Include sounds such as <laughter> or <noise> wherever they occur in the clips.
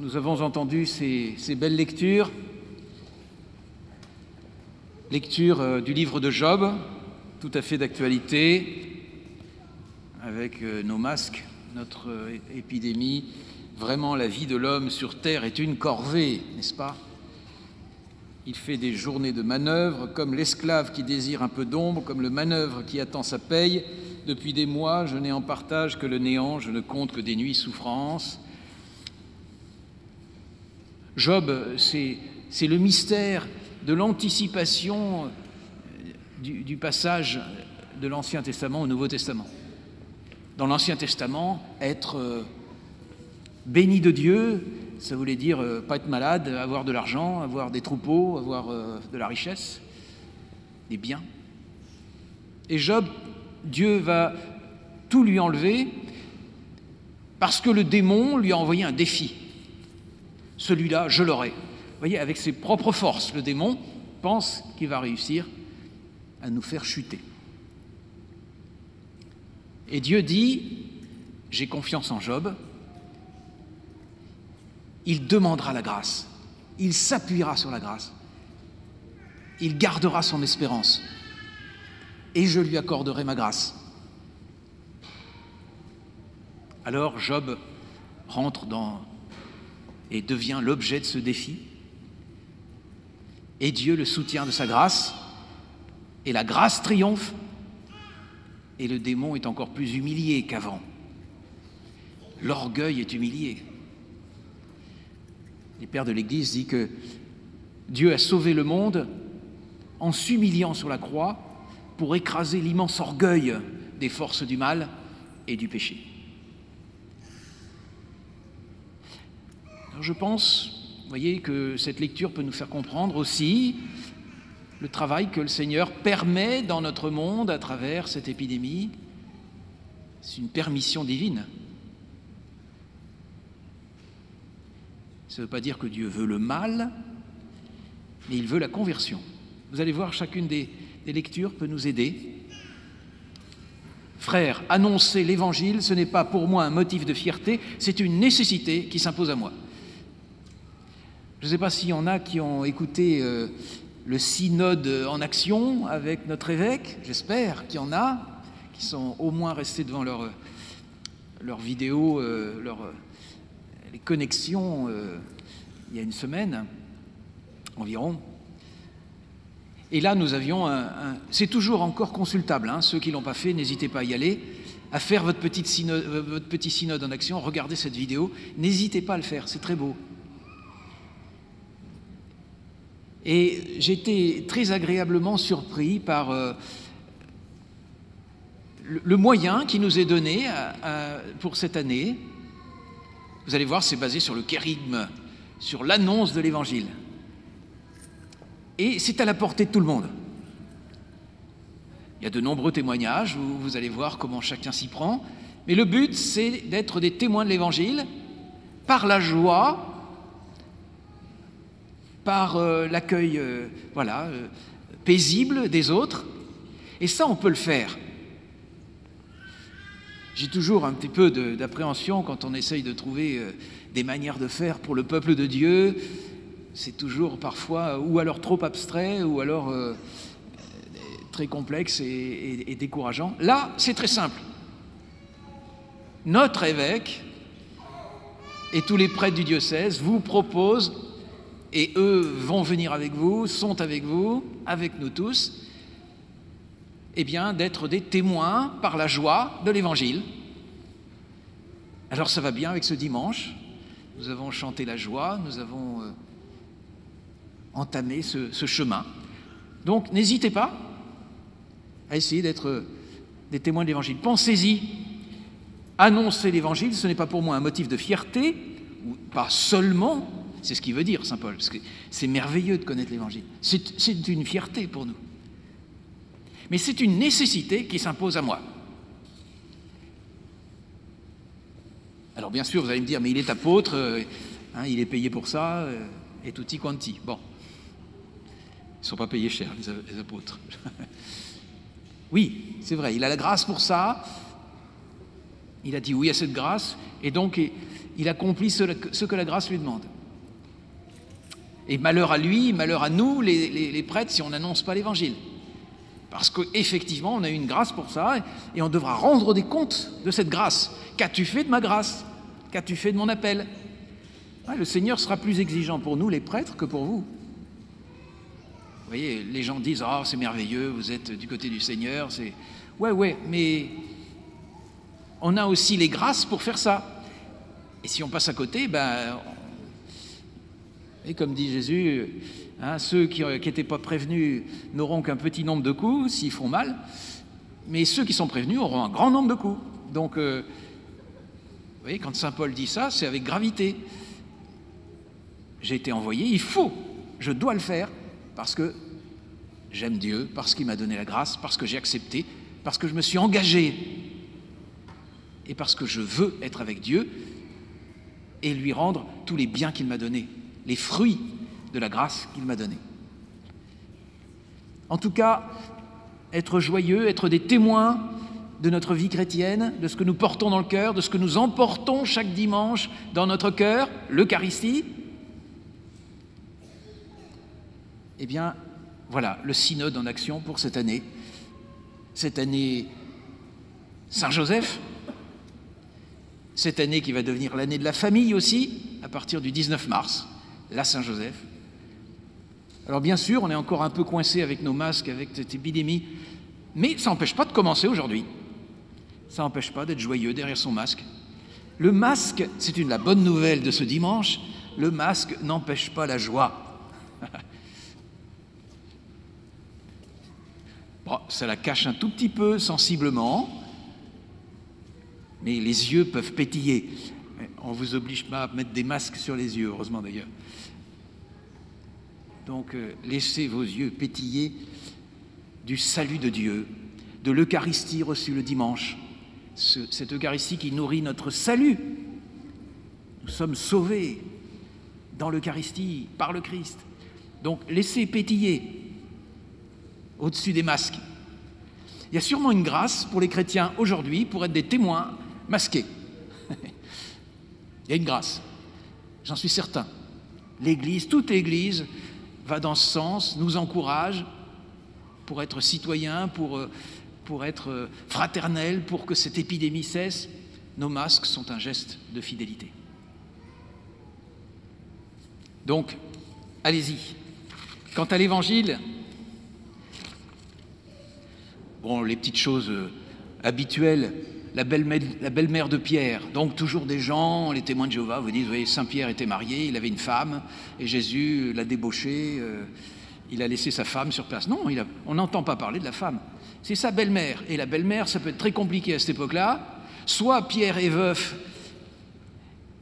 nous avons entendu ces, belles lectures, lecture euh, du livre de Job, tout à fait d'actualité, avec euh, nos masques, notre euh, épidémie. Vraiment, la vie de l'homme sur Terre est une corvée, n'est-ce pas? Il fait des journées de manœuvre, comme l'esclave qui désire un peu d'ombre, comme le manœuvre qui attend sa paye. Depuis des mois, je n'ai en partage que le néant, je ne compte que des nuits souffrances. Job, c'est le mystère de l'anticipation du, du, passage de l'Ancien Testament au Nouveau Testament. Dans l'Ancien Testament, être euh, béni de Dieu, ça voulait dire euh, pas être malade, avoir de l'argent, avoir des troupeaux, avoir euh, de la richesse, des biens. Et Job, Dieu va tout lui enlever parce que le démon lui a envoyé un défi. Celui-là, je l'aurai. Vous voyez, avec ses propres forces, le démon pense qu'il va réussir à nous faire chuter. Et Dieu dit, j'ai confiance en Job, il demandera la grâce, il s'appuiera sur la grâce, il gardera son espérance, et je lui accorderai ma grâce. Alors Job rentre dans et devient l'objet de ce défi et Dieu le soutient de sa grâce, et la grâce triomphe, et le démon est encore plus humilié qu'avant. L'orgueil est humilié. Les pères de l'Église disent que Dieu a sauvé le monde en s'humiliant sur la croix pour écraser l'immense orgueil des forces du mal et du péché. Je pense voyez que cette lecture peut nous faire comprendre aussi le travail que le Seigneur permet dans notre monde à travers cette épidémie. C'est une permission divine. Ça ne veut pas dire que Dieu veut le mal, mais il veut la conversion. Vous allez voir, chacune des, des lectures peut nous aider. Frère, annoncer l'Évangile, ce n'est pas pour moi un motif de fierté, c'est une nécessité qui s'impose à moi. Je ne sais pas s'il y en a qui ont écouté euh, le synode en action avec notre évêque, j'espère qu'il y en a, qui sont au moins restés devant leur, leur vidéo, euh, les connexions euh, il y a une semaine environ. Et là, nous avions un. un c'est toujours encore consultable, hein, ceux qui ne l'ont pas fait, n'hésitez pas à y aller, à faire votre, petite synode, votre petit synode en action, regardez cette vidéo, n'hésitez pas à le faire, c'est très beau. Et j'étais très agréablement surpris par euh, le, moyen qui nous est donné à, à, pour cette année. Vous allez voir, c'est basé sur le kérigme, sur l'annonce de l'Évangile. Et c'est à la portée de tout le monde. Il y a de nombreux témoignages où vous allez voir comment chacun s'y prend. Mais le but, c'est d'être des témoins de l'Évangile par la joie par euh, l'accueil euh, voilà, euh, paisible des autres. Et ça, on peut le faire. J'ai toujours un petit peu d'appréhension quand on essaye de trouver des manières de faire pour le peuple de Dieu. C'est toujours parfois ou alors trop abstrait ou alors très complexe et décourageant. Là, c'est très simple. Notre évêque et tous les prêtres du diocèse vous proposent et eux vont venir avec vous, sont avec vous, avec nous tous, eh bien, d'être des témoins par la joie de l'Évangile. Alors ça va bien avec ce dimanche. Nous avons chanté la joie, nous avons euh, entamé ce, chemin. Donc n'hésitez pas à essayer d'être des témoins de l'Évangile. Pensez-y. Annoncer l'Évangile, ce n'est pas pour moi un motif de fierté, ou pas seulement c'est ce qu'il veut dire, Saint Paul, parce que c'est merveilleux de connaître l'Évangile. C'est une fierté pour nous. Mais c'est une nécessité qui s'impose à moi. Alors bien sûr, vous allez me dire, mais il est apôtre, euh, hein, il est payé pour ça, euh, et tutti quanti. Bon, ils ne sont pas payés cher, les, les apôtres. <laughs> oui, c'est vrai, il a la grâce pour ça. Il a dit oui à cette grâce, et donc il accomplit ce, que la grâce lui demande. Et malheur à lui, malheur à nous, les, prêtres, si on n'annonce pas l'évangile. Parce qu'effectivement, on a eu une grâce pour ça, et on devra rendre des comptes de cette grâce. Qu'as-tu fait de ma grâce? Qu'as-tu fait de mon appel? Le Seigneur sera plus exigeant pour nous, les prêtres, que pour vous. Vous voyez, les gens disent Ah, c'est merveilleux, vous êtes du côté du Seigneur. C'est Ouais, ouais, mais on a aussi les grâces pour faire ça. Et si on passe à côté, ben. Et comme dit Jésus, hein, ceux qui n'étaient pas prévenus n'auront qu'un petit nombre de coups s'ils font mal, mais ceux qui sont prévenus auront un grand nombre de coups. Donc, euh, vous voyez, quand saint Paul dit ça, c'est avec gravité. J'ai été envoyé, il faut, je dois le faire, parce que j'aime Dieu, parce qu'il m'a donné la grâce, parce que j'ai accepté, parce que je me suis engagé et parce que je veux être avec Dieu et lui rendre tous les biens qu'il m'a donnés, les fruits de la grâce qu'il m'a donnée. En tout cas, être joyeux, être des témoins de notre vie chrétienne, de ce que nous portons dans le cœur, de ce que nous emportons chaque dimanche dans notre cœur, l'Eucharistie, Eh bien, voilà, le synode en action pour cette année. Cette année Saint-Joseph, cette année qui va devenir l'année de la famille aussi, à partir du 19 mars, la Saint-Joseph. Alors bien sûr, on est encore un peu coincé avec nos masques, avec cette épidémie, mais ça n'empêche pas de commencer aujourd'hui. Ça n'empêche pas d'être joyeux derrière son masque. Le masque, c'est une la bonne nouvelle de ce dimanche, le masque n'empêche pas la joie. <laughs> ça la cache un tout petit peu sensiblement, mais les yeux peuvent pétiller. On vous oblige pas à mettre des masques sur les yeux, heureusement d'ailleurs. Donc euh, laissez vos yeux pétiller du salut de Dieu, de l'Eucharistie reçue le dimanche, cette Eucharistie qui nourrit notre salut. Nous sommes sauvés dans l'Eucharistie par le Christ. Donc laissez pétiller au-dessus des masques. Il y a sûrement une grâce pour les chrétiens aujourd'hui pour être des témoins masqués. Il y a une grâce, j'en suis certain. L'Église, toute l'Église va dans ce sens, nous encourage pour être citoyens, pour, euh, pour être euh, fraternels, pour que cette épidémie cesse. Nos masques sont un geste de fidélité. Donc, allez-y. Quant à l'Évangile, bon, les petites choses euh, habituelles, la belle-mère de Pierre, donc toujours des gens, les témoins de Jéhovah vous disent, oui, Saint Pierre était marié, il avait une femme, et Jésus l'a débauché, euh, il a laissé sa femme sur place. Non, on n'entend pas parler de la femme. C'est sa belle-mère. Et la belle-mère, ça peut être très compliqué à cette époque-là. Soit Pierre est veuf,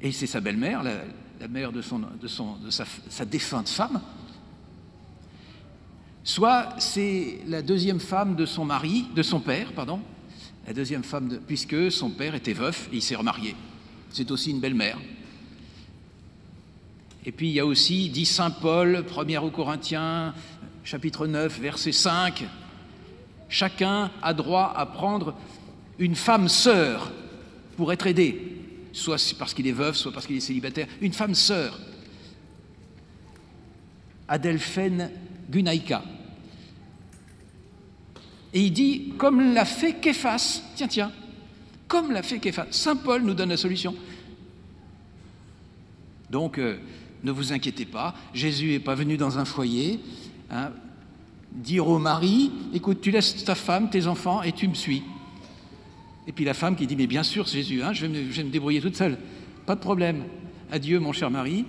et c'est sa belle-mère, la, mère de, son, de sa défunte femme, soit c'est la deuxième femme de son mari, de son père, pardon, la deuxième femme, puisque son père était veuf et il s'est remarié. C'est aussi une belle-mère. Et puis il y a aussi, dit Saint Paul, 1 aux Corinthiens, chapitre 9, verset 5, chacun a droit à prendre une femme sœur pour être aidé, soit parce qu'il est veuf, soit parce qu'il est célibataire, une femme sœur. Adelphène Gunaïka, et il dit, comme l'a fait Képhas, tiens, tiens, comme l'a fait Képhas. Saint Paul nous donne la solution. Donc, euh, ne vous inquiétez pas, Jésus n'est pas venu dans un foyer hein, dire au mari, écoute, tu laisses ta femme, tes enfants, et tu me suis. Et puis la femme qui dit, mais bien sûr, Jésus, hein, je, vais me, débrouiller toute seule. Pas de problème. Adieu, mon cher mari.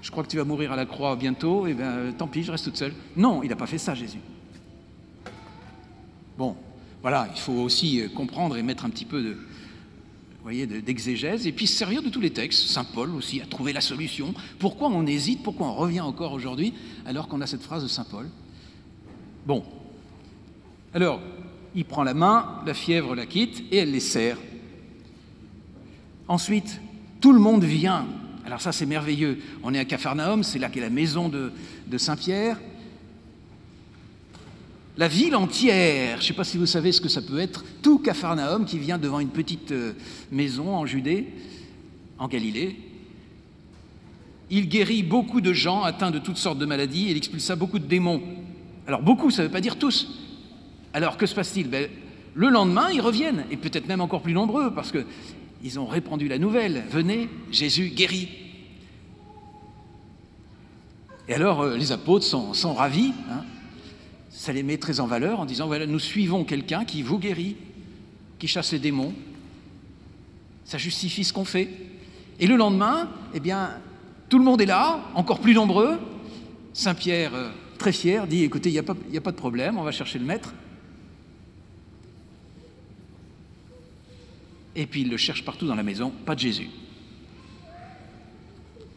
Je crois que tu vas mourir à la croix bientôt. Et bien, tant pis, je reste toute seule. Non, il n'a pas fait ça, Jésus. Bon, voilà, il faut aussi euh, comprendre et mettre un petit peu de, voyez, d'exégèse, et puis se servir de tous les textes. Saint Paul aussi a trouvé la solution. Pourquoi on hésite? Pourquoi on revient encore aujourd'hui alors qu'on a cette phrase de Saint Paul? Bon, alors, il prend la main, la fièvre la quitte, et elle les serre. Ensuite, tout le monde vient. Alors ça, c'est merveilleux. On est à Capharnaüm, c'est là qu'est la maison de, de Saint-Pierre la ville entière, je ne sais pas si vous savez ce que ça peut être, tout Capharnaüm qui vient devant une petite euh, maison en Judée, en Galilée. Il guérit beaucoup de gens atteints de toutes sortes de maladies et il expulsa beaucoup de démons. Alors beaucoup, ça ne veut pas dire tous. Alors que se passe-t-il? Ben, Le lendemain, ils reviennent, et peut-être même encore plus nombreux, parce qu'ils ont répandu la nouvelle. Venez, Jésus guérit. Et alors, euh, les apôtres sont, ravis. Hein. Ça les met très en valeur en disant, voilà, nous suivons quelqu'un qui vous guérit, qui chasse les démons. Ça justifie ce qu'on fait. Et le lendemain, eh bien, tout le monde est là, encore plus nombreux. Saint-Pierre, euh, très fier, dit, écoutez, il n'y a, a, pas de problème, on va chercher le maître. Et puis il le cherche partout dans la maison, pas de Jésus.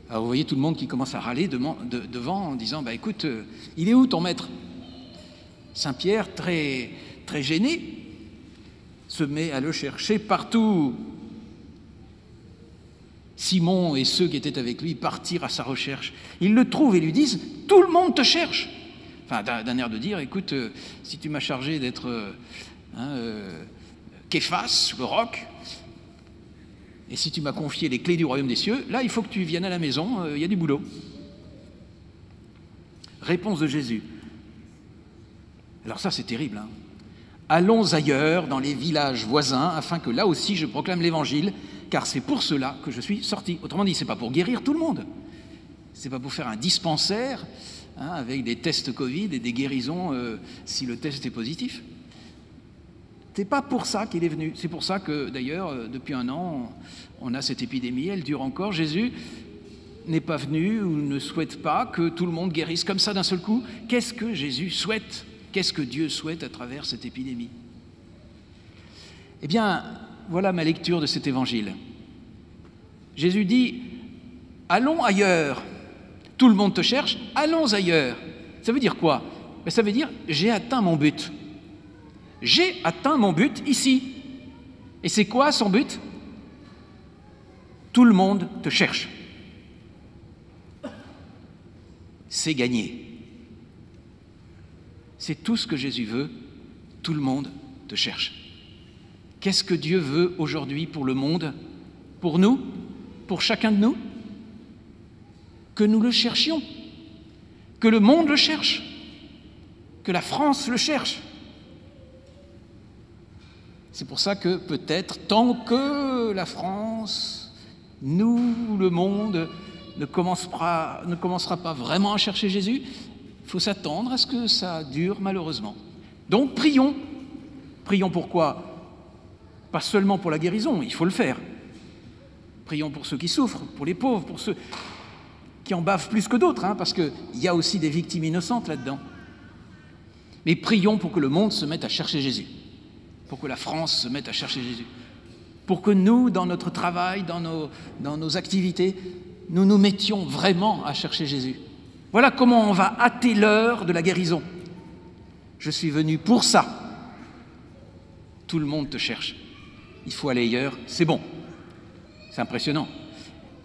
Alors vous voyez tout le monde qui commence à râler devant en disant bah, Écoute, euh, il est où ton maître? Saint-Pierre, très, très gêné, se met à le chercher partout. Simon et ceux qui étaient avec lui partirent à sa recherche. Ils le trouvent et lui disent Tout le monde te cherche. Enfin, d'un air de dire Écoute, euh, si tu m'as chargé d'être euh, hein, Képhas, le roc, et si tu m'as confié les clés du royaume des cieux, là, il faut que tu viennes à la maison, euh, il y a du boulot. Réponse de Jésus. Alors ça, c'est terrible. Hein. Allons ailleurs, dans les villages voisins, afin que là aussi je proclame l'évangile, car c'est pour cela que je suis sorti. Autrement dit, c'est pas pour guérir tout le monde. C'est pas pour faire un dispensaire hein, avec des tests Covid et des guérisons euh, si le test est positif. C'est pas pour ça qu'il est venu. C'est pour ça que, d'ailleurs, euh, depuis un an, on a cette épidémie, elle dure encore. Jésus n'est pas venu ou ne souhaite pas que tout le monde guérisse comme ça d'un seul coup. Qu'est-ce que Jésus souhaite? Qu'est-ce que Dieu souhaite à travers cette épidémie? Eh bien, voilà ma lecture de cet évangile. Jésus dit, allons ailleurs. Tout le monde te cherche, allons ailleurs. Ça veut dire quoi? Ben, Ça veut dire, j'ai atteint mon but j'ai atteint mon but ici. Et c'est quoi son but? Tout le monde te cherche. C'est gagné. C'est tout ce que Jésus veut. Tout le monde te cherche. Qu'est-ce que Dieu veut aujourd'hui pour le monde? Pour nous? Pour chacun de nous? Que nous le cherchions. Que le monde le cherche. Que la France le cherche. C'est pour ça que peut-être, tant que la France, nous, le monde, ne commencera, pas vraiment à chercher Jésus, il faut s'attendre à ce que ça dure malheureusement. Donc prions. Prions pourquoi Pas seulement pour la guérison, il faut le faire. Prions pour ceux qui souffrent, pour les pauvres, pour ceux qui en bavent plus que d'autres, hein, parce qu'il y a aussi des victimes innocentes là-dedans. Mais prions pour que le monde se mette à chercher Jésus pour que la France se mette à chercher Jésus, pour que nous, dans notre travail, dans nos, dans nos activités, nous nous mettions vraiment à chercher Jésus. Voilà comment on va hâter l'heure de la guérison. Je suis venu pour ça. Tout le monde te cherche. Il faut aller ailleurs, c'est bon. C'est impressionnant.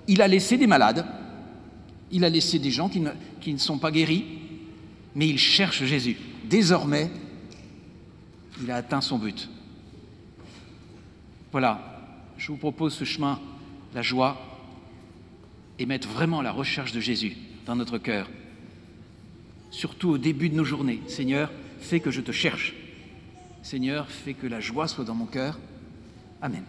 Il a laissé des malades, il a laissé des gens qui ne, sont pas guéris, mais il cherche Jésus. Désormais, il a atteint son but. Voilà, je vous propose ce chemin, la joie, et mettre vraiment la recherche de Jésus dans notre cœur. Surtout au début de nos journées. Seigneur, fais que je te cherche. Seigneur, fais que la joie soit dans mon cœur. Amen.